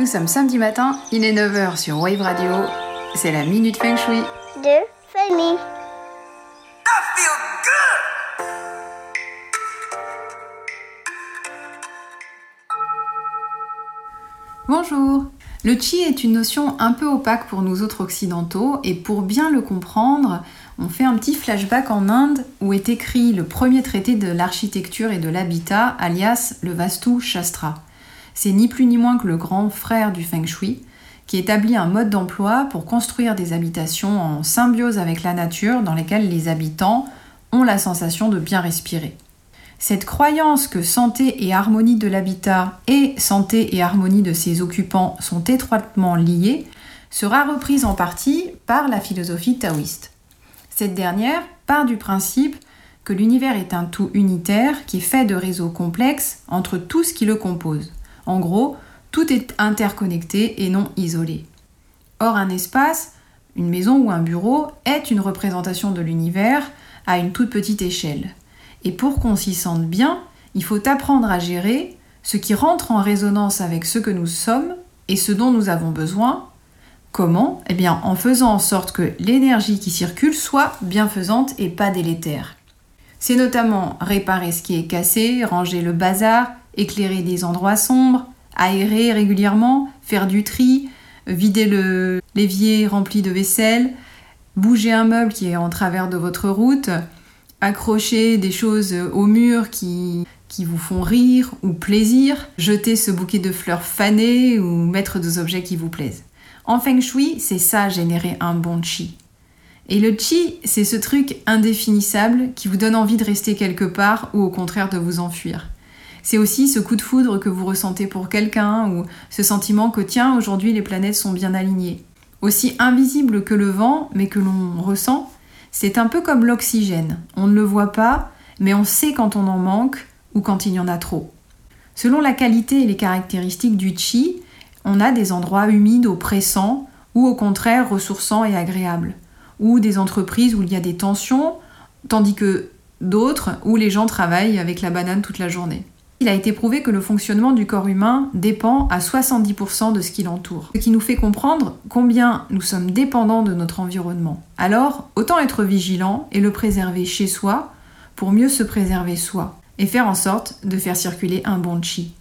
Nous sommes samedi matin, il est 9h sur Wave Radio. C'est la Minute Feng Shui. de famille. Bonjour Le chi est une notion un peu opaque pour nous autres occidentaux et pour bien le comprendre, on fait un petit flashback en Inde où est écrit le premier traité de l'architecture et de l'habitat, alias le Vastu Shastra. C'est ni plus ni moins que le grand frère du Feng Shui qui établit un mode d'emploi pour construire des habitations en symbiose avec la nature dans lesquelles les habitants ont la sensation de bien respirer. Cette croyance que santé et harmonie de l'habitat et santé et harmonie de ses occupants sont étroitement liées sera reprise en partie par la philosophie taoïste. Cette dernière part du principe que l'univers est un tout unitaire qui est fait de réseaux complexes entre tout ce qui le compose. En gros, tout est interconnecté et non isolé. Or, un espace, une maison ou un bureau est une représentation de l'univers à une toute petite échelle. Et pour qu'on s'y sente bien, il faut apprendre à gérer ce qui rentre en résonance avec ce que nous sommes et ce dont nous avons besoin. Comment? Eh bien en faisant en sorte que l'énergie qui circule soit bienfaisante et pas délétère. C'est notamment réparer ce qui est cassé, ranger le bazar, éclairer des endroits sombres, aérer régulièrement, faire du tri, vider le l'évier rempli de vaisselle, bouger un meuble qui est en travers de votre route, accrocher des choses au mur qui, qui vous font rire ou plaisir, jeter ce bouquet de fleurs fanées ou mettre des objets qui vous plaisent. En feng shui, c'est ça générer un bon chi. Et le chi, c'est ce truc indéfinissable qui vous donne envie de rester quelque part ou au contraire de vous enfuir. C'est aussi ce coup de foudre que vous ressentez pour quelqu'un ou ce sentiment que tiens, aujourd'hui les planètes sont bien alignées. Aussi invisible que le vent, mais que l'on ressent, c'est un peu comme l'oxygène. On ne le voit pas, mais on sait quand on en manque ou quand il y en a trop. Selon la qualité et les caractéristiques du chi, on a des endroits humides, oppressants, ou au contraire ressourçants et agréables, ou des entreprises où il y a des tensions, tandis que d'autres où les gens travaillent avec la banane toute la journée. Il a été prouvé que le fonctionnement du corps humain dépend à 70% de ce qui l'entoure, ce qui nous fait comprendre combien nous sommes dépendants de notre environnement. Alors, autant être vigilant et le préserver chez soi pour mieux se préserver soi et faire en sorte de faire circuler un bon chi.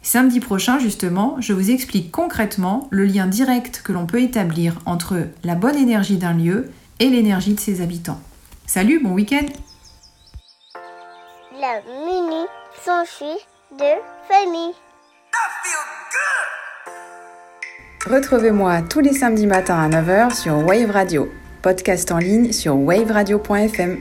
Samedi prochain, justement, je vous explique concrètement le lien direct que l'on peut établir entre la bonne énergie d'un lieu et l'énergie de ses habitants. Salut, bon week-end La minute s'enfuit de famille. Retrouvez-moi tous les samedis matins à 9h sur Wave Radio, podcast en ligne sur waveradio.fm.